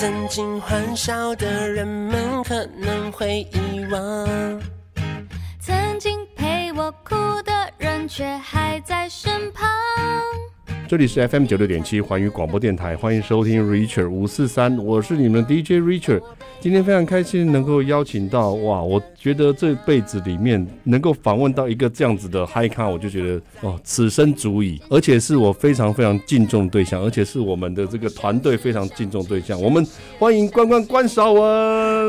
曾经欢笑的人们可能会遗忘，曾经陪我哭的人却还在身旁。这里是 FM 九六点七环宇广播电台，欢迎收听 Richard 五四三，我是你们 DJ Richard。今天非常开心能够邀请到哇，我觉得这辈子里面能够访问到一个这样子的嗨咖，我就觉得哦，此生足矣。而且是我非常非常敬重的对象，而且是我们的这个团队非常敬重对象。我们欢迎关关关少文。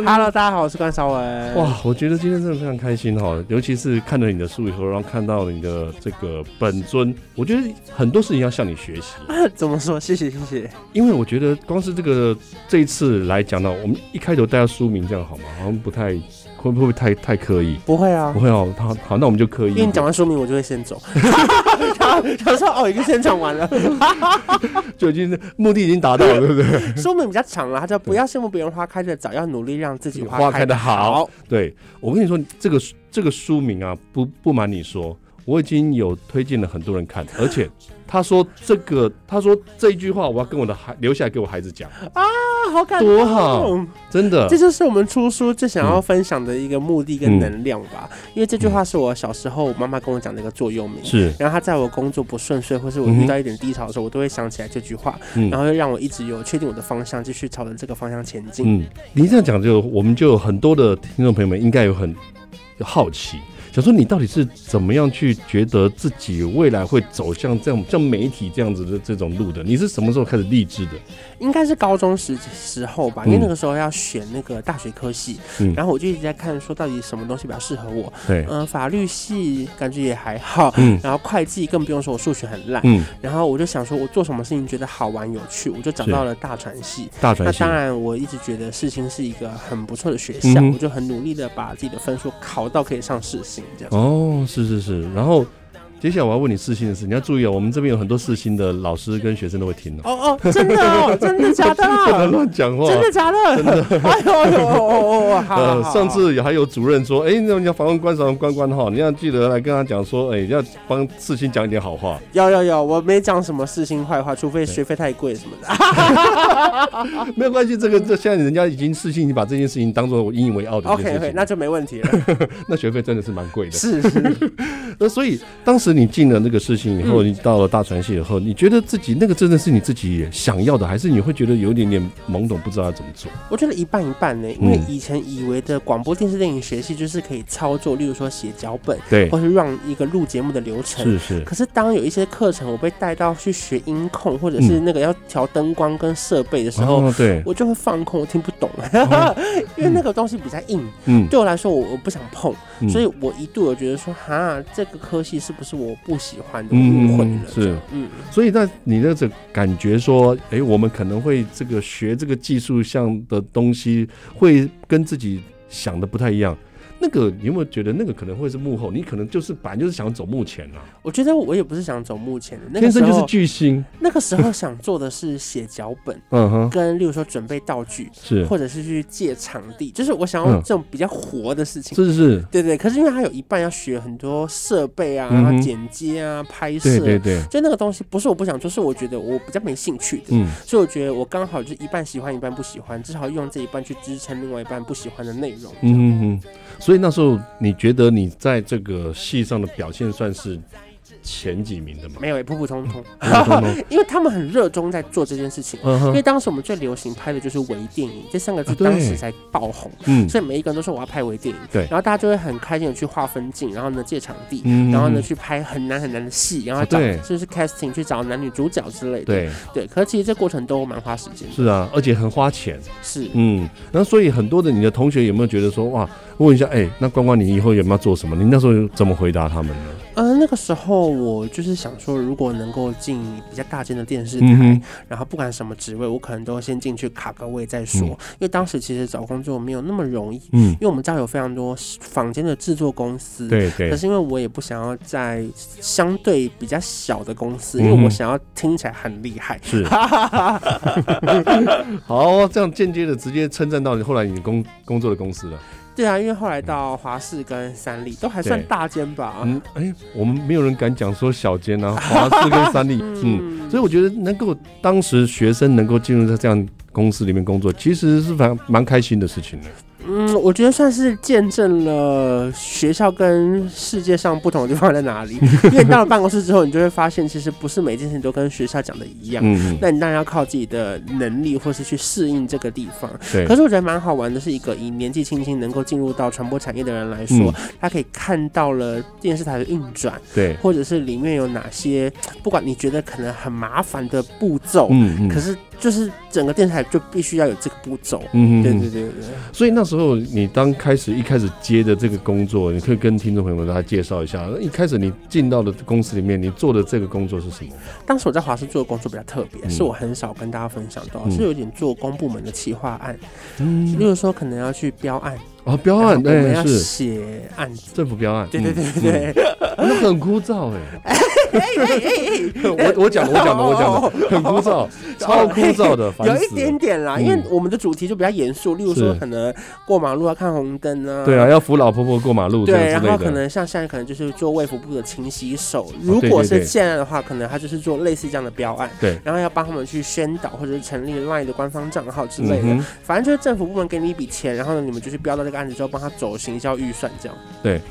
Hello，大家好，我是关少文。哇，我觉得今天真的非常开心哈，尤其是看了你的书以后，然后看到你的这个本尊，我觉得很多事情要向你学习。怎么说？谢谢谢谢。因为我觉得光是这个这一次来讲呢，我们一开头大家书名这样好吗？好像不太会不会太太刻意？不会啊，不会哦。好，好，那我们就刻意。因为你讲完书名，我就会先走。他他说：“哦，已经先讲完了，就已经目的已经达到了，对不对？”书名比较长了，他就“不要羡慕别人花开的早，要努力让自己花开的好”。对，我跟你说，这个这个书名啊，不不瞒你说，我已经有推荐了很多人看，而且。他说：“这个，他说这一句话，我要跟我的孩留下来给我孩子讲啊，好感动，多好，真的，这就是我们出书最想要分享的一个目的跟能量吧。嗯、因为这句话是我小时候我妈妈跟我讲的一个座右铭，是。然后她在我工作不顺遂或是我遇到一点低潮的时候，我都会想起来这句话，嗯、然后又让我一直有确定我的方向，继续朝着这个方向前进。嗯，你这样讲就我们就有很多的听众朋友们应该有很有好奇。”想说你到底是怎么样去觉得自己未来会走向这样像媒体这样子的这种路的？你是什么时候开始励志的？应该是高中时时候吧，因为那个时候要选那个大学科系，嗯、然后我就一直在看说到底什么东西比较适合我。对，嗯、呃，法律系感觉也还好，嗯，然后会计更不用说，我数学很烂，嗯，然后我就想说我做什么事情觉得好玩有趣，我就找到了大传系。大传系。那当然，我一直觉得世新是一个很不错的学校，嗯、我就很努力的把自己的分数考到可以上世新这样。哦，是是是，然后接下来我要问你四星的事，你要注意哦，我们这边有很多四星的老师跟学生都会听哦。哦哦，真的哦，真的假的？不能乱讲话，真的假的？真的。哎呦哎呦哦哦呃，上次还有主任说，哎，那你要访问关韶文关关哈，你要记得来跟他讲说，哎，要帮四星讲一点好话。要要要，我没讲什么四星坏话，除非学费太贵什么的。没有关系，这个这现在人家已经世新，你把这件事情当做我引以为傲的。OK OK，那就没问题了。那学费真的是蛮贵的。是是。那所以当时。你进了那个事情以后，你到了大传系以后，你觉得自己那个真的是你自己想要的，还是你会觉得有一点点懵懂，不知道要怎么做？我觉得一半一半呢，因为以前以为的广播电视电影学系就是可以操作，例如说写脚本，对，或是让一个录节目的流程，是是。可是当有一些课程我被带到去学音控，或者是那个要调灯光跟设备的时候，对，我就会放空，我听不懂，因为那个东西比较硬，嗯，对我来说我我不想碰，所以我一度有觉得说，哈，这个科系是不是？我不喜欢的误会了，是。嗯，所以那你那种感觉说，哎、欸，我们可能会这个学这个技术项的东西，会跟自己想的不太一样。那个你有没有觉得那个可能会是幕后？你可能就是本来就是想走幕前啊。我觉得我也不是想走幕前的，那个、天生就是巨星。那个时候想做的是写脚本，嗯哼，跟例如说准备道具，是，或者是去借场地，就是我想要这种比较活的事情。是是，对对。可是因为它有一半要学很多设备啊，然后剪接啊，拍摄，对对对，就那个东西不是我不想做，是我觉得我比较没兴趣的。嗯，所以我觉得我刚好就一半喜欢，一半不喜欢，至少用这一半去支撑另外一半不喜欢的内容。嗯嗯嗯。所以那时候你觉得你在这个戏上的表现算是前几名的吗？没有，普普通通。因为他们很热衷在做这件事情。因为当时我们最流行拍的就是微电影，这三个字当时才爆红。嗯。所以每一个人都说我要拍微电影。对。然后大家就会很开心的去划分镜，然后呢借场地，然后呢去拍很难很难的戏，然后找就是 casting 去找男女主角之类的。对。对。可是其实这过程都蛮花时间。是啊，而且很花钱。是。嗯。然后所以很多的你的同学有没有觉得说哇？问一下，哎、欸，那关关，你以后有没有做什么？你那时候怎么回答他们呢？呃，那个时候我就是想说，如果能够进比较大间的电视台，嗯、然后不管什么职位，我可能都先进去卡个位再说。嗯、因为当时其实找工作没有那么容易，嗯，因为我们家有非常多坊间的制作公司，对对。可是因为我也不想要在相对比较小的公司，嗯、因为我想要听起来很厉害。是，好，这样间接的直接称赞到你后来你工工作的公司了。对啊，因为后来到华视跟三立都还算大间吧。嗯，哎、欸，我们没有人敢讲说小间啊，华视跟三立，嗯，嗯，所以我觉得能够当时学生能够进入到这样公司里面工作，其实是蛮蛮开心的事情的。嗯，我觉得算是见证了学校跟世界上不同的地方在哪里。因为到了办公室之后，你就会发现，其实不是每件事情都跟学校讲的一样。嗯，那你当然要靠自己的能力，或是去适应这个地方。对。可是我觉得蛮好玩的，是一个以年纪轻轻能够进入到传播产业的人来说，嗯，他可以看到了电视台的运转，对，或者是里面有哪些，不管你觉得可能很麻烦的步骤，嗯嗯，可是。就是整个电视台就必须要有这个步骤，嗯，对对对对。所以那时候你刚开始一开始接的这个工作，你可以跟听众朋友们大家介绍一下。一开始你进到的公司里面，你做的这个工作是什么？当时我在华视做的工作比较特别，嗯，是我很少跟大家分享到，是有点做公部门的企划案，嗯，例如说可能要去标案。啊，标案对，要写案子，政府标案，对对对对对，那很枯燥哎。我我讲的我讲的我讲的很枯燥，超枯燥的，有一点点啦，因为我们的主题就比较严肃，例如说可能过马路要看红灯啊，对啊，要扶老婆婆过马路，对，然后可能像现在可能就是做卫福部的勤洗手，如果是现在的话，可能他就是做类似这样的标案，对，然后要帮他们去宣导或者是成立 LINE 的官方账号之类的，反正就是政府部门给你一笔钱，然后呢，你们就是标到这个。案子之后帮他走行销预算，这样。对，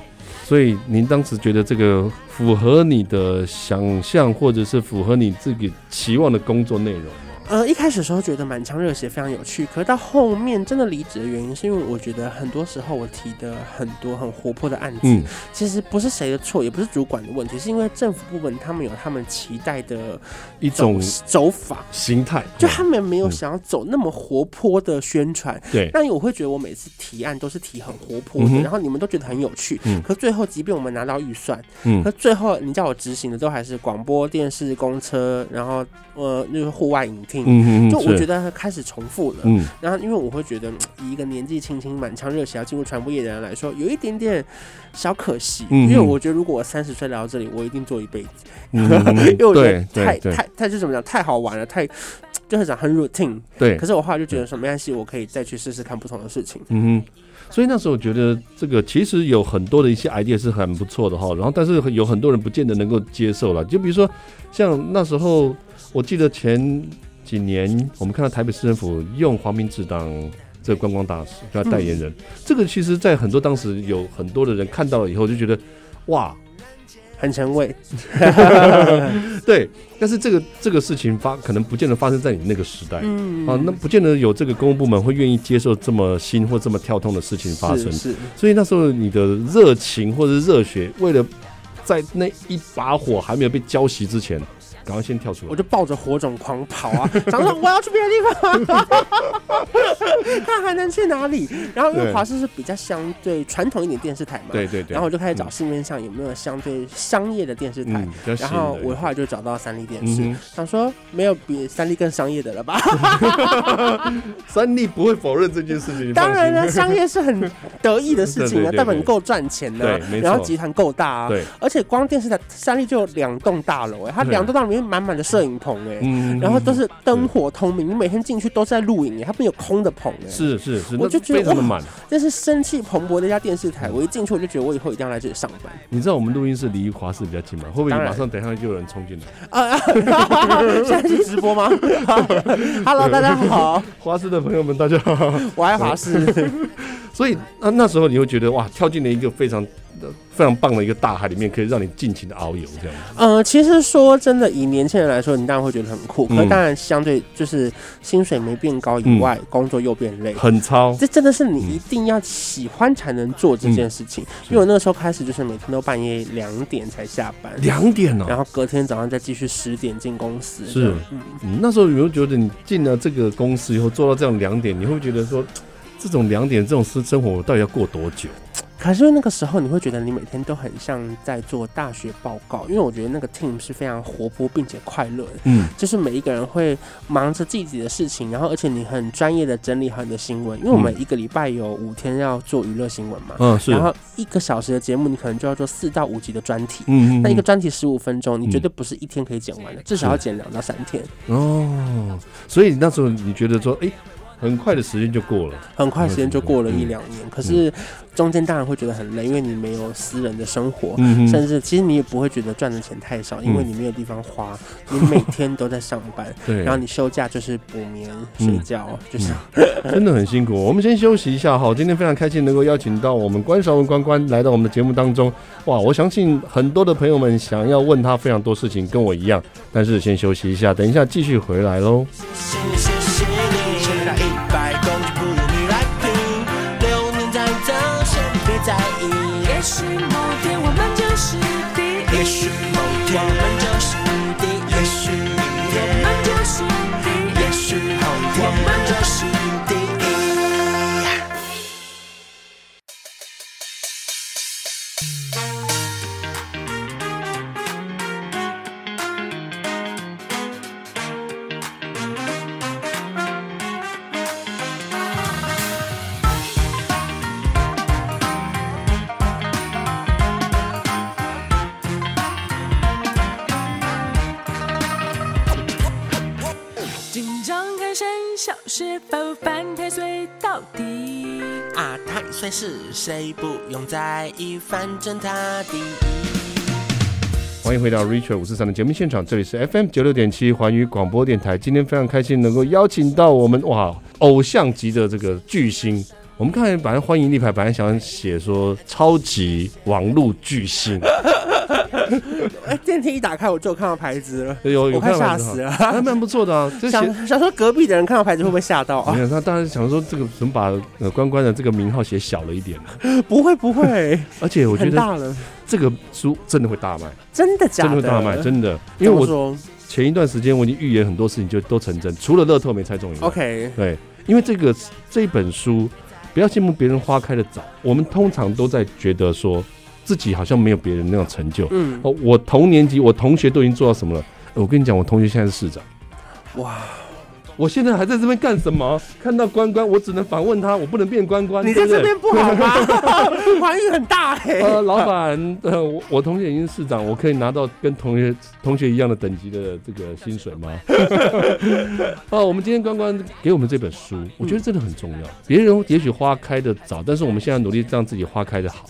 所以您当时觉得这个符合你的想象，或者是符合你自己期望的工作内容？呃，一开始的时候觉得满腔热血，非常有趣。可是到后面真的离职的原因，是因为我觉得很多时候我提的很多很活泼的案子，嗯，其实不是谁的错，也不是主管的问题，是因为政府部门他们有他们期待的一种走法形态，就他们没有想要走那么活泼的宣传。对，但我会觉得我每次提案都是提很活泼的，然后你们都觉得很有趣。嗯，可最后即便我们拿到预算，嗯，可最后你叫我执行的都还是广播电视公车，然后呃，就是户外影厅。嗯，就我觉得开始重复了。嗯，然后因为我会觉得，以一个年纪轻轻、满腔热血要进入传播业的人来说，有一点点小可惜。嗯，因为我觉得如果我三十岁来到这里，我一定做一辈子。嗯，因为我觉得太太太就怎么讲，太好玩了，太就是讲很 routine。对。可是我后来就觉得说，没关系，我可以再去试试看不同的事情。嗯哼，所以那时候我觉得这个其实有很多的一些 idea 是很不错的哈。然后，但是有很多人不见得能够接受了。就比如说，像那时候，我记得前。几年，我们看到台北市政府用黄明志当这个观光大使，叫代言人。嗯、这个其实，在很多当时有很多的人看到了以后，就觉得哇，很前卫。对，但是这个这个事情发可能不见得发生在你那个时代，嗯啊，那不见得有这个公务部门会愿意接受这么新或这么跳动的事情发生。是，是，所以那时候你的热情或者热血，为了在那一把火还没有被浇熄之前。赶快先跳出来！我就抱着火种狂跑啊！想说我要去别的地方，看还能去哪里。然后因为华视是比较相对传统一点电视台嘛，对对对。然后我就开始找市面上有没有相对商业的电视台。然后我后来就找到三立电视，想说没有比三立更商业的了吧？三立不会否认这件事情。当然了，商业是很得意的事情啊，代表你够赚钱的，然后集团够大啊。对，而且光电视台三立就有两栋大楼，哎，它两栋大楼里面。满满的摄影棚哎、欸，嗯、然后都是灯火通明，你每天进去都是在录影哎、欸，它没有空的棚哎、欸，是是是，我就觉得非常的满，这是生气蓬勃的一家电视台。我一进去我就觉得我以后一定要来这里上班。你知道我们录音室离华视比较近吗？会不会马上等一下就有人冲进来？啊，现在是直播吗？Hello，大家好，华视的朋友们大家好，我爱华视。所以那那时候你会觉得哇，跳进了一个非常。非常棒的一个大海里面，可以让你尽情的遨游，这样。呃，其实说真的，以年轻人来说，你当然会觉得很酷。可当然，相对就是薪水没变高以外，工作又变累，很操。这真的是你一定要喜欢才能做这件事情。因为我那个时候开始就是每天都半夜两点才下班，两点哦，然后隔天早上再继续十点进公司。是，嗯，那时候有没有觉得你进了这个公司以后做到这样两点，你会觉得说，这种两点这种生生活到底要过多久？可是那个时候，你会觉得你每天都很像在做大学报告，因为我觉得那个 team 是非常活泼并且快乐的。嗯，就是每一个人会忙着自己的事情，然后而且你很专业的整理好你的新闻，因为我们一个礼拜有五天要做娱乐新闻嘛。嗯，是。然后一个小时的节目，你可能就要做四到五集的专题。嗯，那一个专题十五分钟，你绝对不是一天可以剪完的，至少要剪两到三天。哦，所以那时候你觉得说，哎。很快的时间就过了，很快时间就过了一两年。嗯、可是中间当然会觉得很累，因为你没有私人的生活，嗯、甚至其实你也不会觉得赚的钱太少，因为你没有地方花，嗯、你每天都在上班，对，然后你休假就是补眠、睡觉，嗯、就是、嗯、真的很辛苦。我们先休息一下哈，今天非常开心能够邀请到我们关韶文关关来到我们的节目当中。哇，我相信很多的朋友们想要问他非常多事情，跟我一样，但是先休息一下，等一下继续回来喽。是谁？不用在意，反正他第一。欢迎回到 Richard 五四三的节目现场，这里是 FM 九六点七环宇广播电台。今天非常开心能够邀请到我们哇偶像级的这个巨星。我们刚才本来欢迎立牌，本来想写说超级网络巨星。哎，电梯一打开，我就有看到牌子了。有，有我快吓死了，还蛮不错的啊。想想说隔壁的人看到牌子会不会吓到啊？没有，他当然想说这个怎么把呃关关的这个名号写小了一点呢？不 会不会，而且我觉得这个书真的会大卖，真的假的？真的会大卖，真的。因为我说前一段时间我已经预言很多事情就都成真，除了乐透没猜中以外。OK，对，因为这个这一本书，不要羡慕别人花开的早，我们通常都在觉得说。自己好像没有别人那种成就。嗯，哦，我同年级，我同学都已经做到什么了？我跟你讲，我同学现在是市长。哇！我现在还在这边干什么？看到关关，我只能反问他，我不能变关关。你在这边不好吗？环宇很大哎、欸。呃，老板，呃，我我同学已经是市长，我可以拿到跟同学同学一样的等级的这个薪水吗？哦，我们今天关关给我们这本书，我觉得真的很重要。别人也许花开的早，但是我们现在努力让自己花开的好。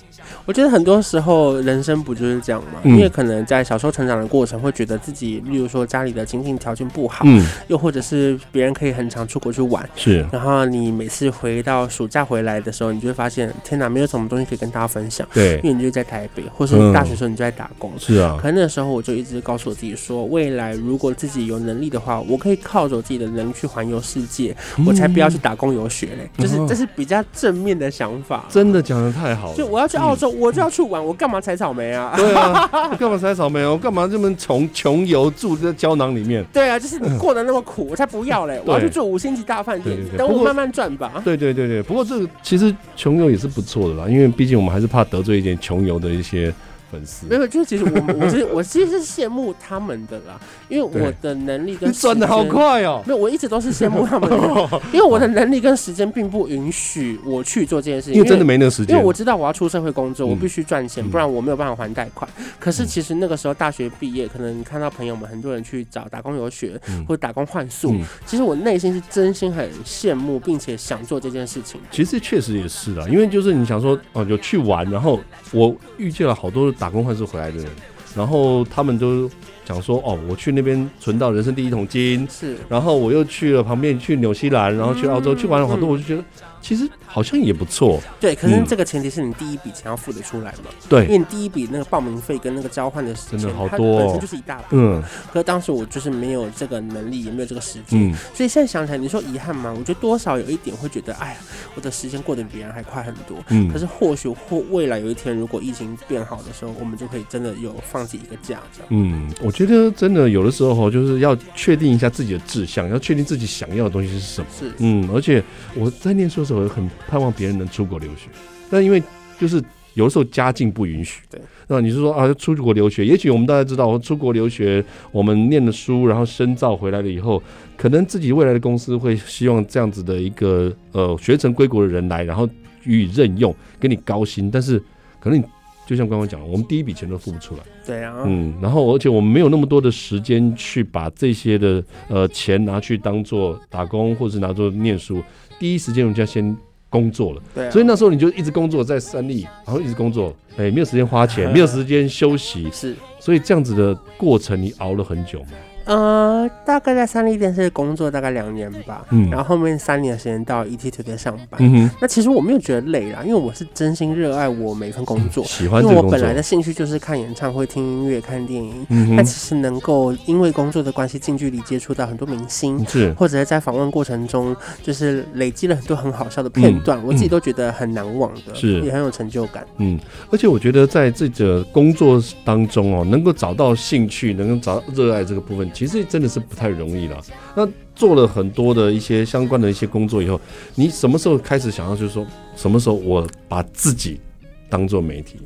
我觉得很多时候人生不就是这样吗？因为可能在小时候成长的过程，会觉得自己，例如说家里的经济条件不好，嗯，又或者是。别人可以很常出国去玩，是。然后你每次回到暑假回来的时候，你就会发现，天哪，没有什么东西可以跟大家分享。对，因为你就在台北，或是你大学时候你就在打工。是啊。可那个时候我就一直告诉我自己说，未来如果自己有能力的话，我可以靠着我自己的能力去环游世界，我才不要去打工游学嘞。就是这是比较正面的想法。真的讲的太好了。就我要去澳洲，我就要去玩，我干嘛采草莓啊？对啊，我干嘛采草莓？我干嘛这么穷穷游住在胶囊里面？对啊，就是你过得那么苦，我才不要嘞！我要去做五星。星级大饭店，等我慢慢赚吧。对对对对，不过这个其实穷游也是不错的啦，因为毕竟我们还是怕得罪一点穷游的一些。粉丝没有，就是其实我我其实我其实是羡慕他们的啦，因为我的能力跟转的好快哦。没有，我一直都是羡慕他们的，因为我的能力跟时间并不允许我去做这件事情，因为真的没那个时间。因为我知道我要出社会工作，我必须赚钱，不然我没有办法还贷款。可是其实那个时候大学毕业，可能你看到朋友们很多人去找打工游学或者打工换宿，其实我内心是真心很羡慕，并且想做这件事情。其实确实也是啦，因为就是你想说哦，有去玩，然后我遇见了好多。打工换宿回来的人，然后他们都讲说：“哦，我去那边存到人生第一桶金，是，然后我又去了旁边去纽西兰，然后去澳洲，嗯、去玩了好多，嗯、我就觉得。”其实好像也不错，对。可是这个前提是你第一笔钱要付得出来嘛？对，因为你第一笔那个报名费跟那个交换的钱，真的好多，本身就是一大笔。嗯。可是当时我就是没有这个能力，也没有这个时间，所以现在想起来，你说遗憾吗？我觉得多少有一点会觉得，哎呀，我的时间过得比别人还快很多。嗯。可是或许或未来有一天，如果疫情变好的时候，我们就可以真的有放弃一个假这样。嗯，我觉得真的有的时候就是要确定一下自己的志向，要确定自己想要的东西是什么。是。嗯，而且我在念书的时候很盼望。别人能出国留学，但因为就是有的时候家境不允许，对，那你是说啊，出国留学？也许我们大家知道，出国留学，我们念的书，然后深造回来了以后，可能自己未来的公司会希望这样子的一个呃学成归国的人来，然后予以任用，给你高薪，但是可能你就像刚刚讲，我们第一笔钱都付不出来。对啊，嗯，然后而且我们没有那么多的时间去把这些的呃钱拿去当做打工，或者是拿做念书。第一时间我们就要先工作了。对、啊，所以那时候你就一直工作在三立，然后一直工作，哎，没有时间花钱，没有时间休息。是，所以这样子的过程，你熬了很久吗？呃，大概在三立电视工作大概两年吧，嗯，然后后面三年的时间到 ETtoday 上班，嗯哼，那其实我没有觉得累啦，因为我是真心热爱我每份工作，喜欢，因为我本来的兴趣就是看演唱会、听音乐、看电影，嗯哼，那其实能够因为工作的关系近距离接触到很多明星，是，或者在访问过程中就是累积了很多很好笑的片段，我自己都觉得很难忘的，是，也很有成就感，嗯，而且我觉得在这个工作当中哦，能够找到兴趣，能够找到热爱这个部分。其实真的是不太容易了。那做了很多的一些相关的一些工作以后，你什么时候开始想要，就是说，什么时候我把自己当做媒体？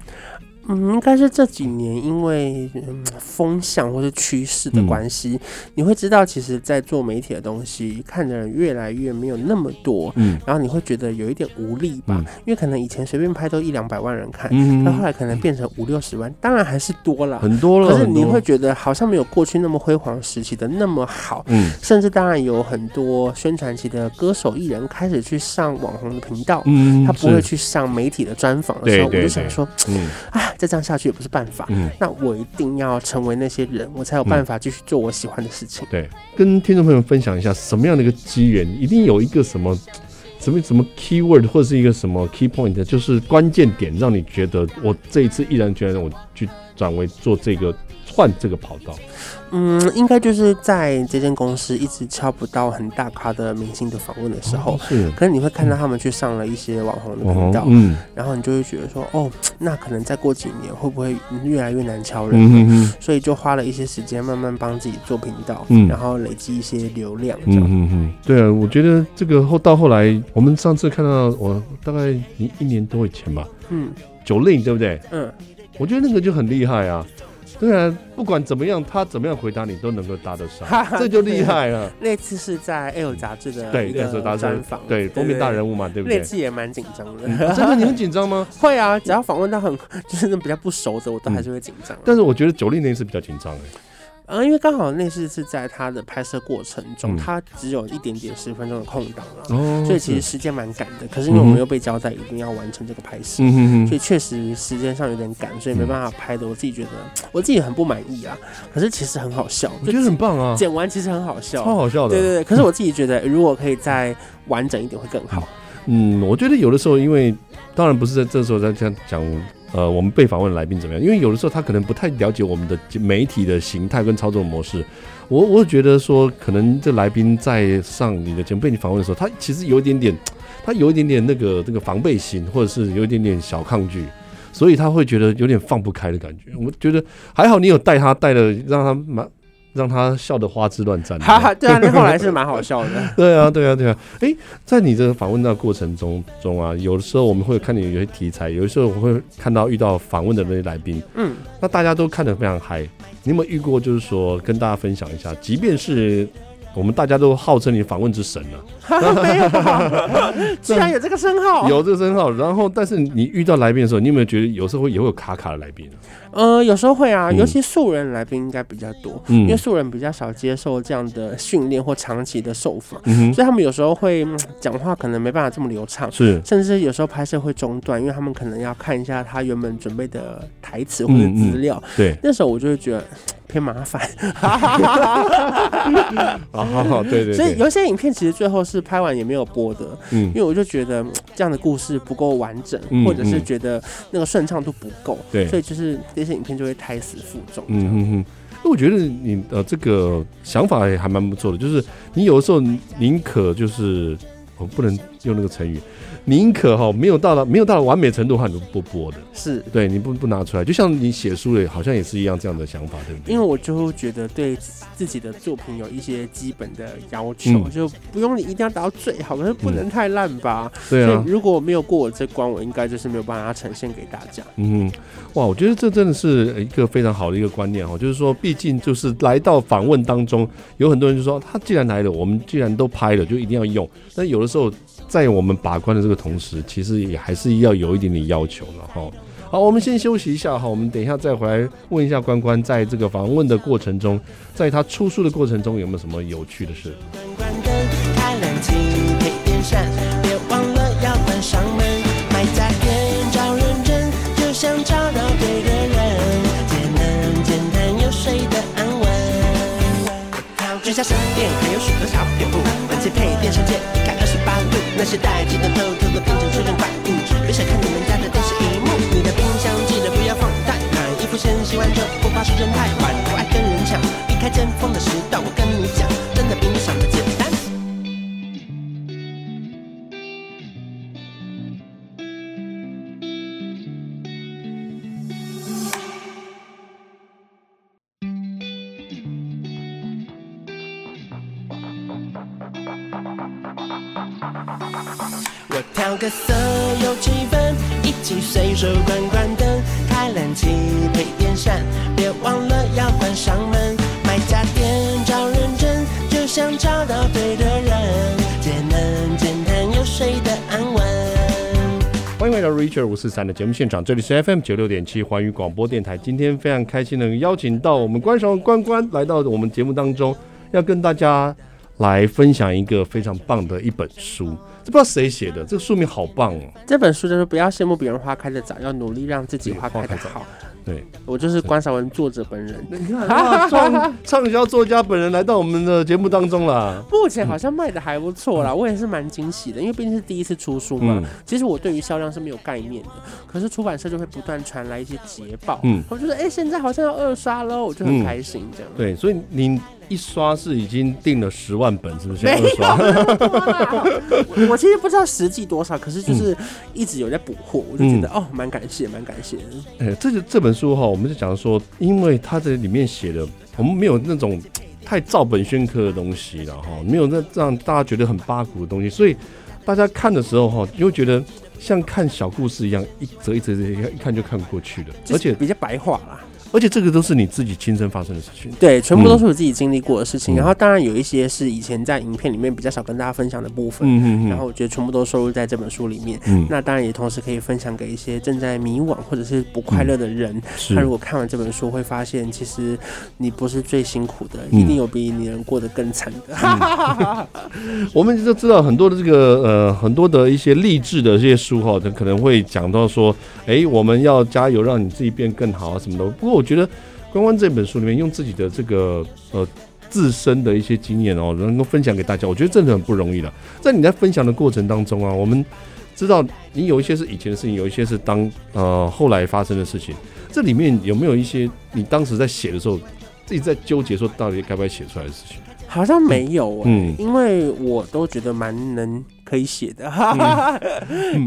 嗯，应该是这几年因为风向或是趋势的关系，嗯，你会知道，其实，在做媒体的东西，看的人越来越没有那么多，嗯，然后你会觉得有一点无力吧，嗯，因为可能以前随便拍都一两百万人看，嗯，到后来可能变成五六十万，当然还是多了，很多了，可是你会觉得好像没有过去那么辉煌时期的那么好，嗯，甚至当然有很多宣传期的歌手艺人开始去上网红的频道，嗯，他不会去上媒体的专访的时候，我就想说，嗯，啊。再这样下去也不是办法。嗯，那我一定要成为那些人，我才有办法继续做我喜欢的事情。对，跟听众朋友分享一下，什么样的一个机缘，一定有一个什么什么什么 keyword 或者是一个什么 key point，就是关键点，让你觉得我这一次毅然决然我去转为做这个换这个跑道。嗯，应该就是在这间公司一直敲不到很大咖的明星的访问的时候，是，可是你会看到他们去上了一些网红的频道，嗯，然后你就会觉得说，哦，那可能再过几年会不会越来越难敲人？嗯哼，所以就花了一些时间慢慢帮自己做频道，嗯，然后累积一些流量，这样，嗯哼，对啊，我觉得这个后到后来，我们上次看到我大概一一年多以前吧，嗯，Jolin 对不对？嗯，我觉得那个就很厉害啊。对啊，不管怎么样，他怎么样回答你都能够答得上，这就厉害了。那次是在 L 杂志的对那时候专访，对封面大人物嘛，对不对？那次也蛮紧张的。嗯，真的，你很紧张吗？会啊，只要访问到很就是那比较不熟的，我都还是会紧张。但是我觉得九令那次比较紧张哎。嗯，因为刚好那次是在他的拍摄过程中，他只有一点点十分钟的空档了，所以其实时间蛮赶的。可是因为我们又被交代一定要完成这个拍摄，所以确实时间上有点赶，所以没办法拍的。我自己觉得我自己很不满意啊。可是其实很好笑，我觉得很棒啊，剪完其实很好笑，超好笑的。对对对，可是我自己觉得如果可以再完整一点会更好。嗯，我觉得有的时候，因为当然不是在这时候在这样讲。呃，我们被访问的来宾怎么样？因为有的时候他可能不太了解我们的媒体的形态跟操作模式。我我觉得说，可能这来宾在上你的节目被你访问的时候，他其实有一点点，他有一点点那个这个防备心，或者是有一点点小抗拒，所以他会觉得有点放不开的感觉。我觉得还好，你有带他带了，让他蛮。让他笑得花枝乱颤。哈哈，对啊，那后来是蛮好笑的。对啊，对啊，对啊。哎、欸，在你这个访问的过程中中啊，有的时候我们会看你有些题材，有的时候我会看到遇到访问的那些来宾，嗯，那大家都看得非常嗨。你有没有遇过？就是说跟大家分享一下，即便是。我们大家都号称你访问之神呢、啊，没有，居然有这个称号，有这个称号。然后，但是你遇到来宾的时候，你有没有觉得有时候也会有卡卡的来宾呢？呃，有时候会啊，尤其素人来宾应该比较多，嗯，因为素人比较少接受这样的训练或长期的受访，嗯，所以他们有时候会讲话可能没办法这么流畅，是，甚至有时候拍摄会中断，因为他们可能要看一下他原本准备的台词或者资料，对，那时候我就会觉得。偏麻烦，啊，对对，所以有些影片其实最后是拍完也没有播的，嗯，因为我就觉得这样的故事不够完整，或者是觉得那个顺畅度不够，对，所以就是这些影片就会胎死腹中。嗯嗯嗯，那我觉得你呃这个想法也还蛮不错的，就是你有的时候宁可就是我不能用那个成语。宁可哈没有到了没有到了完美程度的话，你都不播的，是对你不不拿出来，就像你写书的，好像也是一样这样的想法，对不对？因为我就觉得对自己的作品有一些基本的要求，嗯、就不用你一定要达到最好，可是不能太烂吧？嗯、对啊。如果我没有过我这关，我应该就是没有办法呈现给大家。嗯，哇，我觉得这真的是一个非常好的一个观念哈，就是说，毕竟就是来到访问当中，有很多人就说，他既然来了，我们既然都拍了，就一定要用。但有的时候。在我们把关的这个同时，其实也还是要有一点点要求了哈。好，我们先休息一下哈，我们等一下再回来问一下关关，在这个访问的过程中，在他出书的过程中有没有什么有趣的事？关关灯，开冷气，配电扇，别忘了要关上门。买家电找认真，就想找到对的人，简单简单又谁的安稳。居家商店还有许多小店铺，关键配电商店一概。那些待机的偷偷的变成智能怪物，别想看你们家的电视荧幕，你的冰箱记得不要放太满，衣服先洗完就不怕时间太晚，不爱跟人抢，避开争锋的时段，我跟你讲，真的比你想个色有气氛，一起随手关关灯，开冷气配电扇，别忘了要关上门。买家电找认真，就想找到对的人，节能简单又睡得安稳。欢迎回到 Richard 五四三的节目现场，这里是 FM 九六点七环宇广播电台。今天非常开心能邀请到我们观赏关关来到我们节目当中，要跟大家来分享一个非常棒的一本书。这不知道谁写的，这个书名好棒哦！这本书就是不要羡慕别人花开的早，要努力让自己花开的好。对，我就是关韶文作者本人。你看，畅畅销作家本人来到我们的节目当中了。目前好像卖的还不错啦，嗯、我也是蛮惊喜的，因为毕竟是第一次出书嘛。嗯、其实我对于销量是没有概念的，可是出版社就会不断传来一些捷报。嗯，我觉得哎，现在好像要二刷喽，我就很开心这样。嗯、对，所以你。一刷是已经订了十万本，是不是？没有我，我其实不知道实际多少，可是就是一直有在补货，我就觉得、嗯、哦，蛮感谢，蛮感谢。哎、欸，这个这本书哈，我们就讲说，因为它这里面写的，我们没有那种太照本宣科的东西了哈，没有那让大家觉得很八股的东西，所以大家看的时候哈，就会觉得像看小故事一样，一折一则一一看就看过去了，而且比较白话啦。而且这个都是你自己亲身发生的事情，对，全部都是我自己经历过的事情。嗯、然后当然有一些是以前在影片里面比较少跟大家分享的部分，嗯嗯嗯。然后我觉得全部都收录在这本书里面。嗯。那当然也同时可以分享给一些正在迷惘或者是不快乐的人。嗯、他如果看完这本书，会发现其实你不是最辛苦的，嗯、一定有比你人过得更惨的。嗯、我们都知道很多的这个呃很多的一些励志的这些书哈，他可能会讲到说，哎、欸，我们要加油，让你自己变更好啊什么的。不过我觉得。关关这本书里面用自己的这个呃自身的一些经验哦，能够分享给大家，我觉得真的很不容易了。在你在分享的过程当中啊，我们知道你有一些是以前的事情，有一些是当呃后来发生的事情。这里面有没有一些你当时在写的时候自己在纠结，说到底该不该写出来的事情？好像没有、欸，嗯，因为我都觉得蛮能。可以写的，哈哈哈。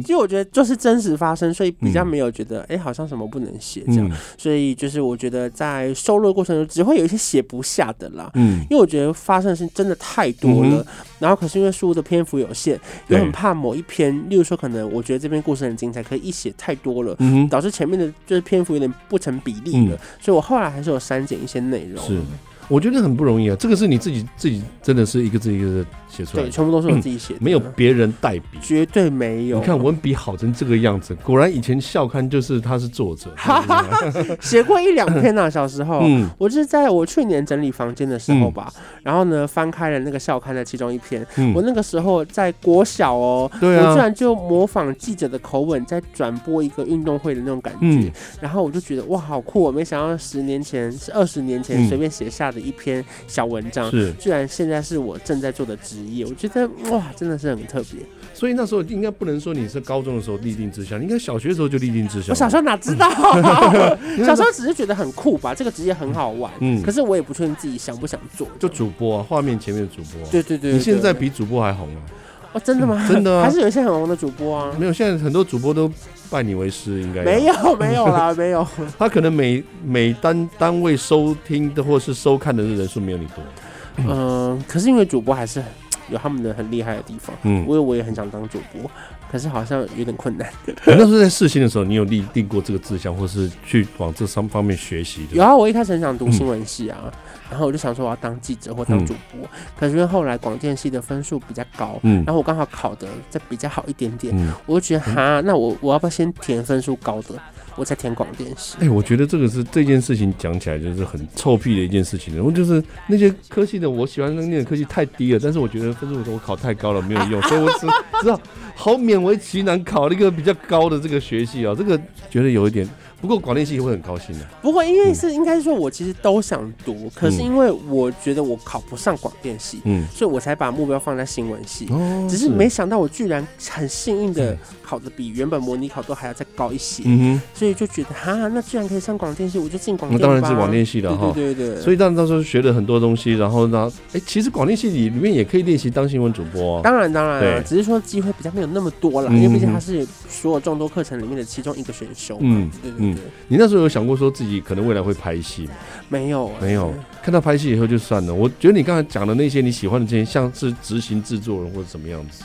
其实我觉得就是真实发生，所以比较没有觉得，哎、好像什么不能写这样。嗯、所以就是我觉得在收录的过程中，只会有一些写不下的啦。嗯，因为我觉得发生的事情真的太多了。嗯、然后可是因为书的篇幅有限，又很怕某一篇，例如说可能我觉得这篇故事很精彩，可以一写太多了，嗯、导致前面的就是篇幅有点不成比例了。嗯、所以我后来还是有删减一些内容。是。我觉得很不容易啊，这个是你自己自己真的是一个字一个字写出来的，对，全部都是我自己写的，没有别人代笔，绝对没有。你看文笔好成这个样子，果然以前校刊就是他是作者，写过一两篇啊。小时候，嗯，我就是在我去年整理房间的时候吧，然后呢翻开了那个校刊的其中一篇，我那个时候在国小哦，对啊，我居然就模仿记者的口吻在转播一个运动会的那种感觉，然后我就觉得哇好酷，我没想到十年前是二十年前随便写下的一篇小文章，是居然现在是我正在做的职业，我觉得哇，真的是很特别。所以那时候应该不能说你是高中的时候立定志向，应该小学的时候就立定志向。我小时候哪知道？小时候只是觉得很酷吧，这个职业很好玩。嗯，可是我也不确定自己想不想做。就主播啊，画面前面的主播。对对对，你现在比主播还红啊？哦，真的吗？真的啊，还是有一些很红的主播啊。没有，现在很多主播都拜你为师，应该没有 没有啦，没有。他可能每每单单位收听的或是收看的人数没有你多。嗯，可是因为主播还是有他们的很厉害的地方。嗯，因为我也很想当主播。可是好像有点困难。你那时候在试新的时候，你有立定过这个志向，或是去往这三方面学习的？有啊，我一开始很想读新闻系啊。嗯然后我就想说我要当记者或当主播，嗯、可是因为后来广电系的分数比较高，嗯，然后我刚好考的再比较好一点点，嗯、我就觉得哈，那我我要不要先填分数高的，我再填广电系？哎、欸，我觉得这个是这件事情讲起来就是很臭屁的一件事情，然后就是那些科系的我喜欢那念的科系太低了，但是我觉得分数我考太高了没有用，所以我只知道好勉为其难考了一个比较高的这个学系啊，这个觉得有一点。不过广电系会很高兴的。不会，因为是应该是说，我其实都想读，可是因为我觉得我考不上广电系，嗯，所以我才把目标放在新闻系。哦，只是没想到我居然很幸运的考的比原本模拟考都还要再高一些。嗯哼，所以就觉得哈，那居然可以上广电系，我就进广电。那当然是广电系的哈。对对对。所以当到时候学了很多东西，然后呢，哎，其实广电系里里面也可以练习当新闻主播。当然当然，啊，只是说机会比较没有那么多了，因为毕竟它是所有众多课程里面的其中一个选修。嗯，对对对。你那时候有。想过说自己可能未来会拍戏吗？没有，没有。看到拍戏以后就算了。我觉得你刚才讲的那些你喜欢的这些，像是执行制作人或者怎么样子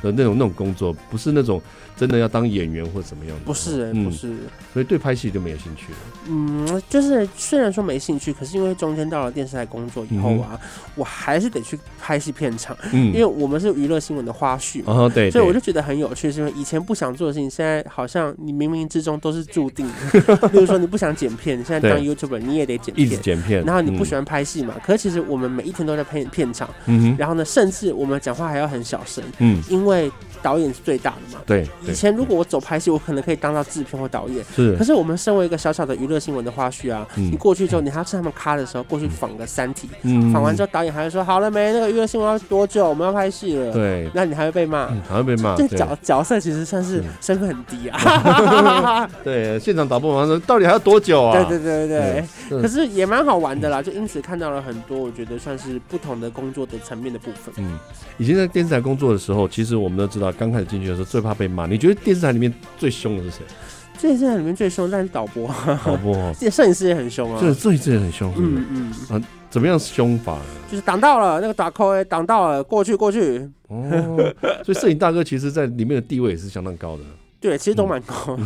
的那种那种工作，不是那种。真的要当演员或怎么样？不是、欸，不是、嗯，所以对拍戏就没有兴趣了。嗯，就是虽然说没兴趣，可是因为中间到了电视台工作以后啊，嗯、我还是得去拍戏片场。嗯，因为我们是娱乐新闻的花絮嘛，哦、对，对，所以我就觉得很有趣，是因为以前不想做的事情，现在好像你冥冥之中都是注定的。比如说你不想剪片，你现在当 YouTuber 你也得剪片，一直剪片。然后你不喜欢拍戏嘛？嗯、可是其实我们每一天都在片片场。嗯哼。然后呢，甚至我们讲话还要很小声。嗯，因为。导演是最大的嘛？对。以前如果我走拍戏，我可能可以当到制片或导演。是。可是我们身为一个小小的娱乐新闻的花絮啊，你过去之后，你还要趁他们咖的时候过去访个三体。嗯。访完之后，导演还会说：“好了没？那个娱乐新闻要多久？我们要拍戏了。”对。那你还会被骂？还会被骂。这角角色其实算是身份很低啊。对，现场导播马上说：“到底还要多久啊？”对对对对对。可是也蛮好玩的啦，就因此看到了很多，我觉得算是不同的工作的层面的部分。嗯。以前在电视台工作的时候，其实我们都知道，刚开始进去的时候最怕被骂。你觉得电视台里面最凶的是谁？电视台里面最凶，但是导播。导播，摄影师也很凶啊。对，摄影师也很凶。嗯嗯啊，怎么样凶法？就是挡到了那个打 call，挡到了，过去过去。哦，所以摄影大哥其实在里面的地位也是相当高的。对，其实都蛮高，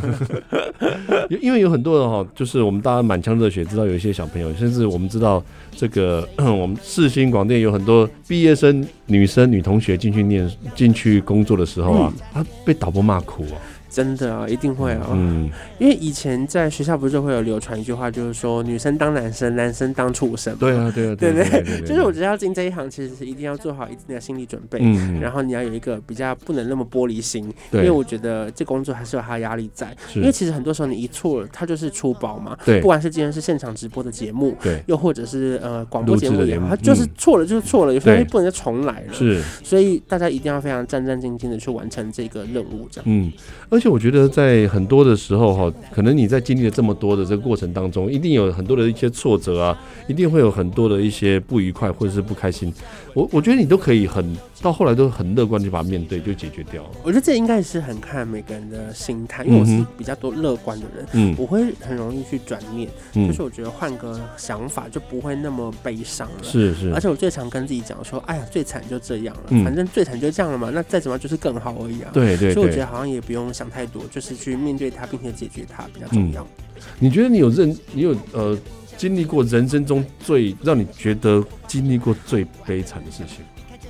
因因为有很多人哈，就是我们大家满腔热血，知道有一些小朋友，甚至我们知道这个 我们世新广电有很多毕业生女生女同学进去念进去工作的时候啊，她被导播骂哭啊。真的啊，一定会啊，嗯，因为以前在学校不是就会有流传一句话，就是说女生当男生，男生当畜生。对啊，对啊，对对对，就是我觉得要进这一行，其实是一定要做好一定的心理准备，嗯，然后你要有一个比较不能那么玻璃心，因为我觉得这工作还是有它的压力在，因为其实很多时候你一错了，它就是出包嘛，对，不管是今天是现场直播的节目，对，又或者是呃广播节目也好，它就是错了就是错了，有时候不能再重来了，是，所以大家一定要非常战战兢兢的去完成这个任务，这样，嗯，而且我觉得在很多的时候哈，可能你在经历了这么多的这个过程当中，一定有很多的一些挫折啊，一定会有很多的一些不愉快或者是不开心。我我觉得你都可以很到后来都很乐观，就把它面对就解决掉了。我觉得这应该是很看每个人的心态，因为我是比较多乐观的人，嗯，我会很容易去转念，嗯，就是我觉得换个想法就不会那么悲伤了。是是，而且我最常跟自己讲说，哎呀，最惨就这样了，反正最惨就这样了嘛，那再怎么就是更好而已啊。对对，所以我觉得好像也不用想太多，就是去。面对它，并且解决它比较重要。嗯，你觉得你有认，你有呃经历过人生中最让你觉得经历过最悲惨的事情，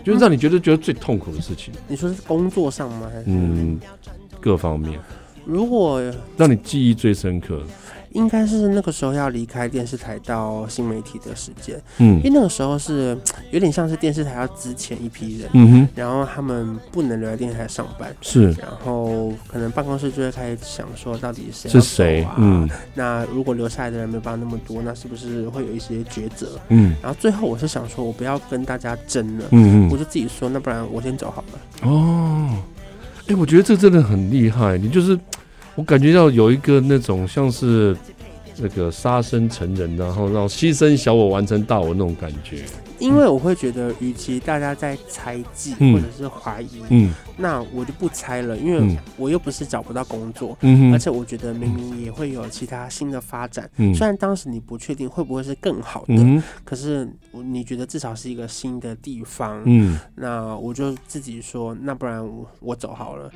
就是让你觉得觉得最痛苦的事情？你说是工作上吗？还是嗯，各方面？如果让你记忆最深刻。应该是那个时候要离开电视台到新媒体的时间，嗯，因为那个时候是有点像是电视台要资遣一批人，嗯哼，然后他们不能留在电视台上班，是，然后可能办公室就会开始想说，到底谁是谁啊？嗯，那如果留下来的人没办法那么多，那是不是会有一些抉择？嗯，然后最后我是想说，我不要跟大家争了，嗯嗯，我就自己说，那不然我先走好了。哦，哎、欸，我觉得这真的很厉害，你就是。我感觉到有一个那种像是那个杀身成仁，然后让牺牲小我完成大我那种感觉。因为我会觉得，与其大家在猜忌或者是怀疑，嗯，那我就不猜了，因为我又不是找不到工作，嗯，而且我觉得明明也会有其他新的发展，嗯，虽然当时你不确定会不会是更好的，嗯，可是你觉得至少是一个新的地方，嗯，那我就自己说，那不然我我走好了。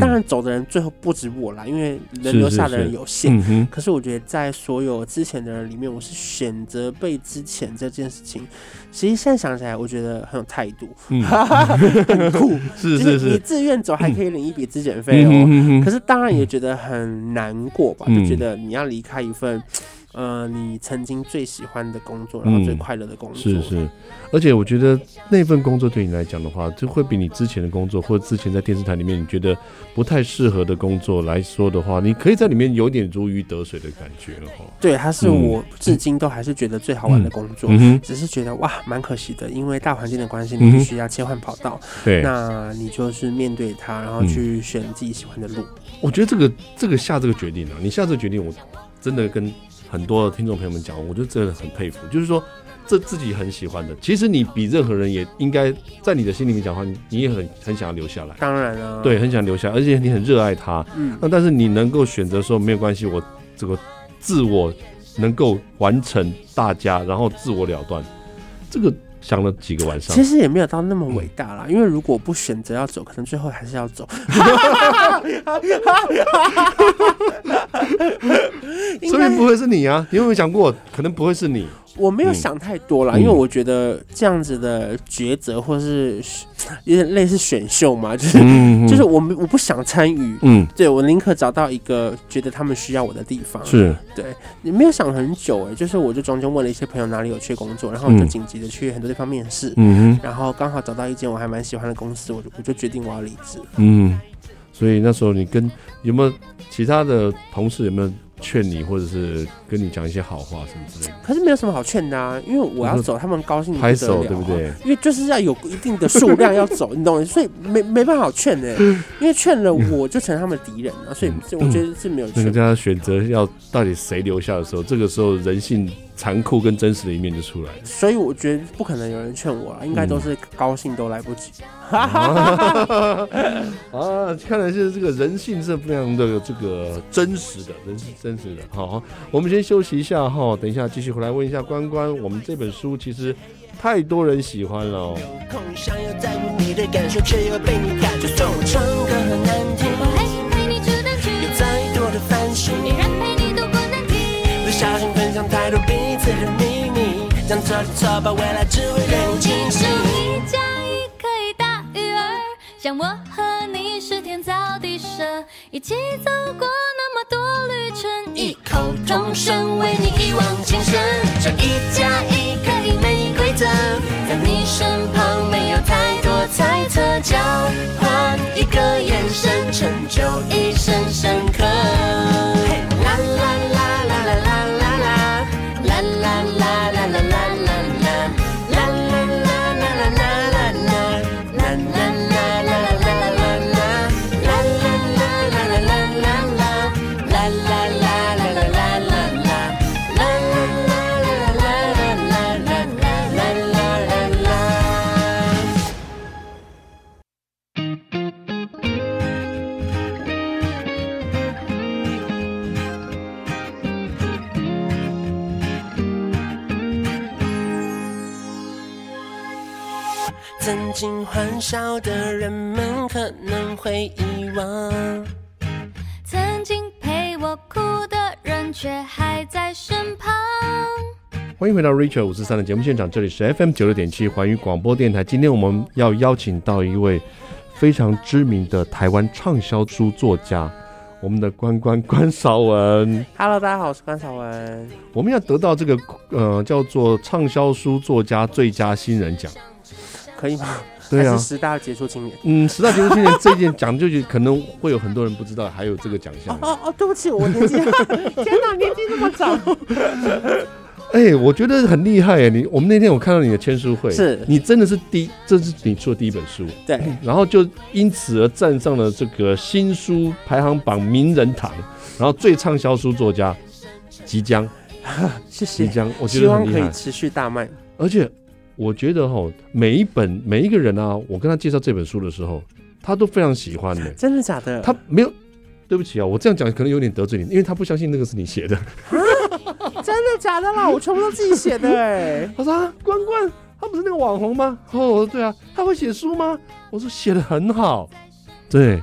当然走的人最后不止我啦，因为人留下的人有限。是是是嗯、可是我觉得在所有之前的人里面，我是选择被之前这件事情。其实现在想起来，我觉得很有态度，嗯、很酷。是是是，你自愿走还可以领一笔资检费哦。可是当然也觉得很难过吧，嗯、就觉得你要离开一份。呃，你曾经最喜欢的工作，然后最快乐的工作，嗯、是是，而且我觉得那份工作对你来讲的话，就会比你之前的工作，或者之前在电视台里面你觉得不太适合的工作来说的话，你可以在里面有点如鱼得水的感觉了哈。对，它是我至今都还是觉得最好玩的工作，嗯、只是觉得哇，蛮可惜的，因为大环境的关系，你必须要切换跑道。对、嗯，那你就是面对它，然后去选自己喜欢的路。我觉得这个这个下这个决定啊，你下这个决定，我真的跟。很多的听众朋友们讲，我觉得真的很佩服。就是说，这自己很喜欢的，其实你比任何人也应该在你的心里面讲话，你也很很想要留下来。当然了，对，很想留下，而且你很热爱它。嗯，那但是你能够选择说没有关系，我这个自我能够完成大家，然后自我了断，这个。想了几个晚上，其实也没有到那么伟大啦。因为如果不选择要走，可能最后还是要走。不会是你啊？你有没有想过，可能不会是你？我没有想太多啦，嗯、因为我觉得这样子的抉择，或是有点类似选秀嘛，就是、嗯、就是我们我不想参与，嗯，对我宁可找到一个觉得他们需要我的地方。是，对，你没有想很久哎、欸，就是我就中间问了一些朋友哪里有缺工作，然后我就紧急的去很多地方面试，嗯，然后刚好找到一间我还蛮喜欢的公司，我就我就决定我要离职。嗯，所以那时候你跟有没有其他的同事有没有？劝你，或者是跟你讲一些好话什么之类的，可是没有什么好劝的啊，因为我要走，他们高兴拍手，对不对？因为就是要有一定的数量要走，你懂？所以没没办法好劝的，因为劝了我就成他们的敌人了，所以我觉得是没有劝。人家选择要到底谁留下的时候，这个时候人性残酷跟真实的一面就出来了。所以我觉得不可能有人劝我了，应该都是高兴都来不及。啊，看来是这个人性是非常的这个真实的，人是真实的。好，我们先休息一下哈，等一下继续回来问一下关关。我们这本书其实太多人喜欢了。有空想要在乎你的感受，却又被你赶，就算我唱歌很难听，我还是陪你出单曲。有再多的烦心，没人陪你度过难题。不小心分享太多的秘密，将错的错把未来只会让你惊喜。像我和你是天造地设，一起走过那么多旅程，异口同声为你一往情深。这一加一可以没规则，在你身旁没有太多猜测，交换一个眼神，成就一生深刻。嘿，啦啦欢笑的人们可能会遗忘，曾经陪我哭的人却还在身旁。欢迎回到 Richard 五四三的节目现场，这里是 FM 九六点七环宇广播电台。今天我们要邀请到一位非常知名的台湾畅销书作家，我们的关关关少文。Hello，大家好，我是关少文。我们要得到这个呃叫做畅销书作家最佳新人奖，可以吗？对啊，十大杰出青年。嗯，十大杰出青年这一件奖，就可能会有很多人不知道，还有这个奖项。哦哦，对不起，我年纪，天哪，年纪那么早。哎、欸，我觉得很厉害哎！你我们那天我看到你的签书会，是你真的是第，这是你出的第一本书，对。然后就因此而站上了这个新书排行榜名人堂，然后最畅销书作家即将，谢谢，即将，我觉得很厉害，希望可以持续大卖，而且。我觉得哈，每一本每一个人啊，我跟他介绍这本书的时候，他都非常喜欢的。真的假的？他没有，对不起啊，我这样讲可能有点得罪你，因为他不相信那个是你写的。真的假的啦？我全部都自己写的 哎。他说啊，关关，他不是那个网红吗？哦，我说对啊，他会写书吗？我说写的很好。对，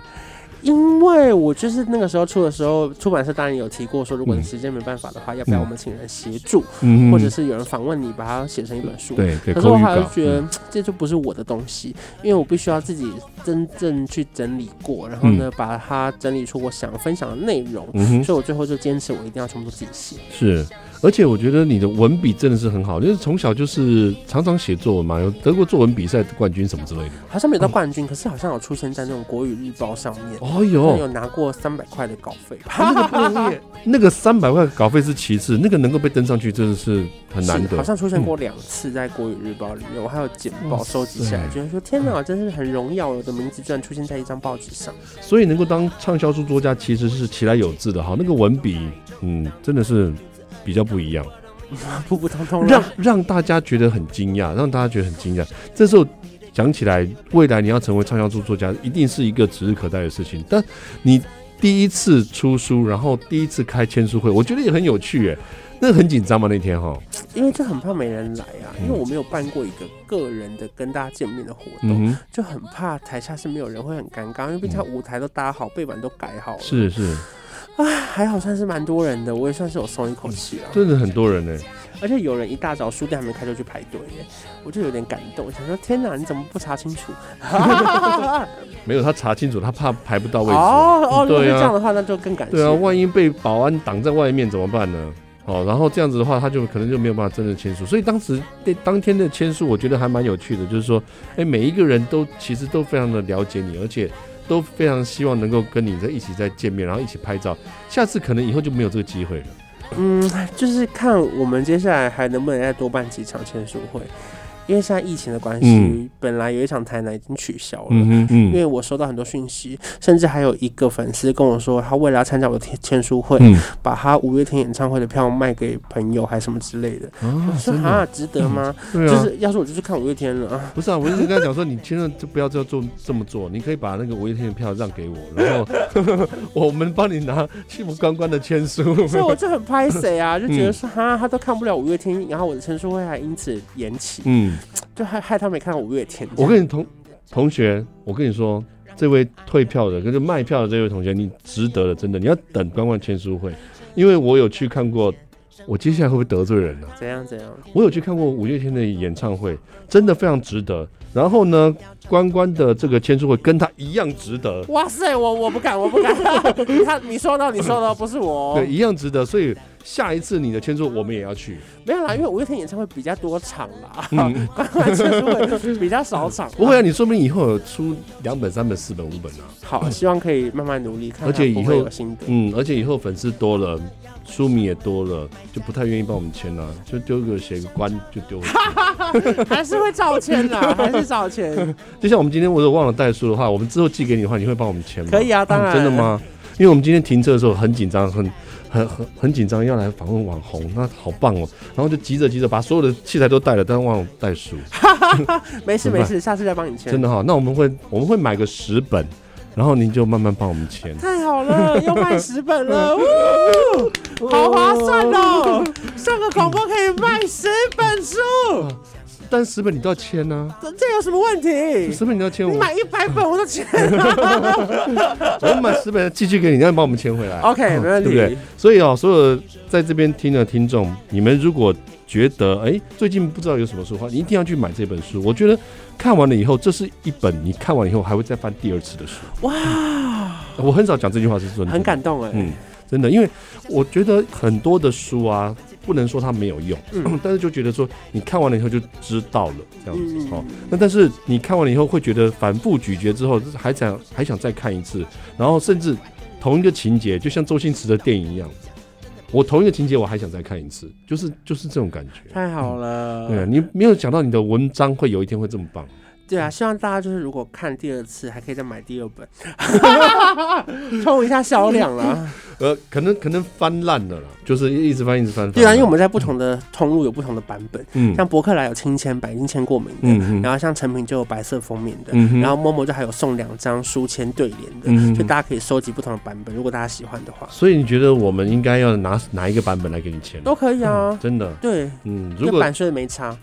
因为我就是那个时候出的时候，出版社当然有提过说，如果你时间没办法的话，嗯、要不要我们请人协助，嗯、或者是有人访问你，把它写成一本书。对，对，可是我还是觉得这就不是我的东西，因为我必须要自己真正去整理过，然后呢，嗯、把它整理出我想分享的内容。嗯、所以我最后就坚持，我一定要全部自己写。是。而且我觉得你的文笔真的是很好，就是从小就是常常写作文嘛，有得过作文比赛冠军什么之类的。好像没有到冠军，嗯、可是好像有出现在那种国语日报上面。哦哟，有拿过三百块的稿费。那个不容易，那个三百块稿费是其次，那个能够被登上去真的是很难得。好像出现过两次在国语日报里面，嗯、我还有简报收集起来，觉得说天哪，真是很荣耀，我的名字居然出现在一张报纸上。所以能够当畅销书作家，其实是其来有志的哈。那个文笔，嗯，真的是比较不一样。普普通通，让让大家觉得很惊讶，让大家觉得很惊讶。这时候讲起来，未来你要成为畅销书作家，一定是一个指日可待的事情。但你第一次出书，然后第一次开签书会，我觉得也很有趣，哎，那很紧张吗？那天哈，因为就很怕没人来啊，因为我没有办过一个个人的跟大家见面的活动，嗯、就很怕台下是没有人会很尴尬，因为毕竟舞台都搭好，背板都改好了，是是。啊，还好算是蛮多人的，我也算是有松一口气了。真的很多人呢，而且有人一大早书店还没开就去排队耶，我就有点感动，想说天哪，你怎么不查清楚？没有，他查清楚，他怕排不到位置。哦哦，对啊，这样的话那就更感谢。对啊，万一被保安挡在外面怎么办呢？哦，然后这样子的话，他就可能就没有办法真正签署。所以当时对当天的签署，我觉得还蛮有趣的，就是说，哎，每一个人都其实都非常的了解你，而且。都非常希望能够跟你在一起再见面，然后一起拍照。下次可能以后就没有这个机会了。嗯，就是看我们接下来还能不能再多办几场签书会。因为现在疫情的关系，嗯、本来有一场台南已经取消了。嗯嗯、因为我收到很多讯息，甚至还有一个粉丝跟我说，他为了要参加我的签书会，嗯、把他五月天演唱会的票卖给朋友，还是什么之类的。啊，我说啊，值得吗？就是要是我就去看五月天了。不是啊，我一直跟他讲说，你千万就不要这样做这么做，你可以把那个五月天的票让给我，然后我们帮你拿去福关关的签书。所以我就很拍谁啊，就觉得说哈，他都看不了五月天，然后我的签书会还因此延期。嗯。就害害他没看到五月天。我跟你同同学，我跟你说，这位退票的，跟着卖票的这位同学，你值得了，真的。你要等关关签书会，因为我有去看过。我接下来会不会得罪人呢？怎样怎样？我有去看过五月天的演唱会，真的非常值得。然后呢，关关的这个签书会跟他一样值得。哇塞，我我不敢，我不敢。他你说到，你说到不是我。对，一样值得。所以下一次你的签书我们也要去。没有啦，因为五月天演唱会比较多场啦，关关签书会比较少场。不会啊，你说不定以后有出两本、三本、四本、五本啊。好，希望可以慢慢努力，看看而且以后。嗯，而且以后粉丝多了。书迷也多了，就不太愿意帮我们签了，就丢个写个关就丢了，还是会照签啦，还是照签。就像我们今天我如果忘了带书的话，我们之后寄给你的话，你会帮我们签吗？可以啊，当然、嗯。真的吗？因为我们今天停车的时候很紧张，很很很很紧张，要来访问网红，那好棒哦。然后就急着急着把所有的器材都带了，但是忘了带书。没事没事，下次再帮你签。真的哈，那我们会我们会买个十本。然后您就慢慢帮我们签，太好了，又卖十本了，呜，好划算哦！上个广播可以卖十本书，但十本你都要签呢，这这有什么问题？十本你都要签，我买一百本我都签，我买十本寄去给你，你要帮我们签回来，OK，没问题，对不对？所以哦，所有在这边听的听众，你们如果觉得哎，最近不知道有什么书的话，你一定要去买这本书，我觉得。看完了以后，这是一本你看完以后还会再翻第二次的书。哇！我很少讲这句话，是真的。很感动哎。嗯，真的，因为我觉得很多的书啊，不能说它没有用，嗯、但是就觉得说你看完了以后就知道了这样子。哦、嗯，那但是你看完了以后会觉得反复咀嚼之后，还想还想再看一次，然后甚至同一个情节，就像周星驰的电影一样。我同一个情节，我还想再看一次，就是就是这种感觉。太好了，嗯、对啊，你没有想到你的文章会有一天会这么棒。对啊，希望大家就是如果看第二次，还可以再买第二本，冲一下销量啦。呃，可能可能翻烂了啦，就是一直翻一直翻。对啊，因为我们在不同的通路有不同的版本，嗯，像博客来有亲签版，已经签过名的，嗯，然后像成品就有白色封面的，嗯，然后 Momo 就还有送两张书签对联的，嗯，就大家可以收集不同的版本，如果大家喜欢的话。所以你觉得我们应该要拿哪一个版本来给你签？都可以啊，真的。对，嗯，如果版税没差。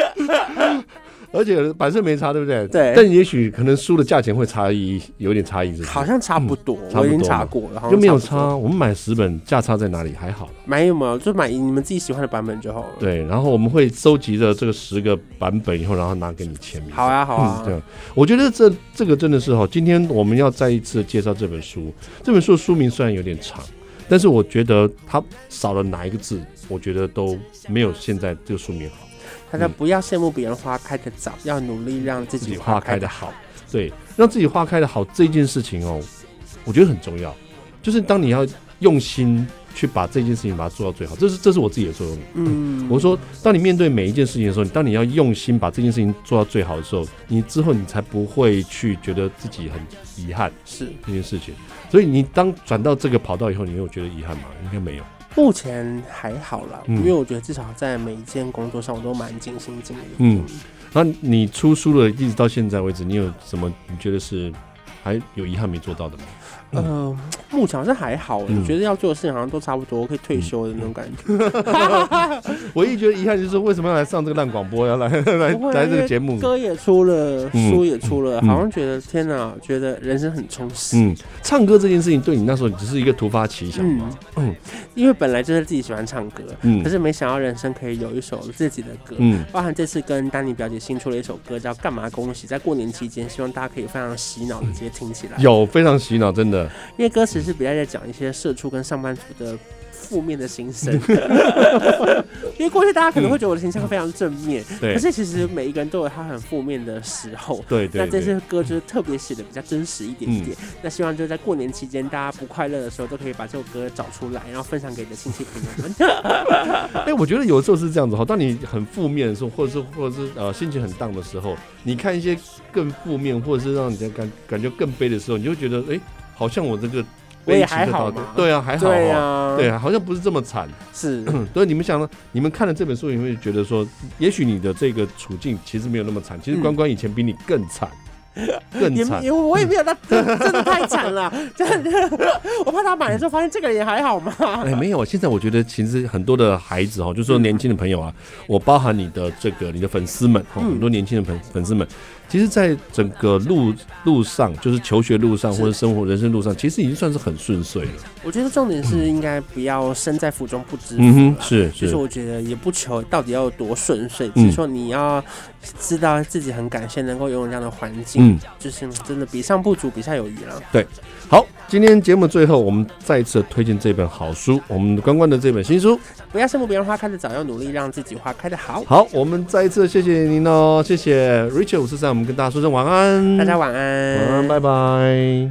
而且版税没差，对不对？对。但也许可能书的价钱会差异，有点差异，是好像差不多，我已经查过了，就没有差。我们买十本，价差在哪里？还好。买有没有？就买你们自己喜欢的版本就好了。对，然后我们会收集着这个十个版本以后，然后拿给你签名。好啊，好啊。对，我觉得这这个真的是哈，今天我们要再一次介绍这本书。这本书的书名虽然有点长，但是我觉得它少了哪一个字，我觉得都没有现在这个书名好。他说：“不要羡慕别人花开的早，要努力让自己花开的好。对，让自己花开的好这件事情哦，我觉得很重要。就是当你要用心去把这件事情把它做到最好，这是这是我自己的作用。嗯，我说，当你面对每一件事情的时候，当你要用心把这件事情做到最好的时候，你之后你才不会去觉得自己很遗憾。是这件事情。所以你当转到这个跑道以后，你有觉得遗憾吗？应该没有。”目前还好啦，嗯、因为我觉得至少在每一件工作上，我都蛮尽心尽力。嗯，那你出书了，一直到现在为止，你有什么你觉得是还有遗憾没做到的吗？嗯、呃，目前好像还好，我觉得要做的事情好像都差不多，可以退休的那种感觉。唯一觉得遗憾就是为什么要来上这个烂广播，要来 来来这个节目？歌也出了，书也出了，好像觉得天哪，觉得人生很充实。嗯，唱歌这件事情对你那时候只是一个突发奇想吗？嗯，因为本来就是自己喜欢唱歌，嗯，可是没想到人生可以有一首自己的歌，嗯，包含这次跟丹尼表姐新出了一首歌叫《干嘛恭喜》，在过年期间，希望大家可以非常洗脑的直接听起来。有非常洗脑，真的。因为歌词是比较在讲一些社畜跟上班族的负面的心声，因为过去大家可能会觉得我的形象非常正面，对，可是其实每一个人都有他很负面的时候，对对。那这些歌就是特别写的比较真实一点点。那希望就是在过年期间，大家不快乐的时候，都可以把这首歌找出来，然后分享给你的亲戚朋友们。哎，我觉得有时候是这样子哈，当你很负面的时候，或者是或者是呃心情很荡的时候，你看一些更负面，或者是让你感感觉更悲的时候，你就会觉得哎。好像我这个悲情的道对啊，还好啊，对啊，好像不是这么惨。是，所以你们想呢？你们看了这本书，你会觉得说，也许你的这个处境其实没有那么惨。其实关关以前比你更惨，更惨。我也没有，他真的太惨了。真的，我怕他买的时候发现这个人也还好吗？哎，没有。现在我觉得其实很多的孩子哈，就是说年轻的朋友啊，我包含你的这个你的粉丝们，很多年轻的粉粉丝们。其实，在整个路路上，就是求学路上或者生活人生路上，其实已经算是很顺遂了。我觉得重点是应该不要身在福中不知福。嗯哼，是，就是我觉得也不求到底要有多顺遂，只是说你要知道自己很感谢能够拥有这样的环境。嗯，就是真的比上不足，比下有余了。对，好，今天节目最后，我们再一次推荐这本好书，我们关关的这本新书。不要羡慕别人花开的早，要努力让自己花开的好。好，我们再一次谢谢您哦，谢谢 Richard 五四三，我们跟大家说声晚安，大家晚安，晚安，拜拜。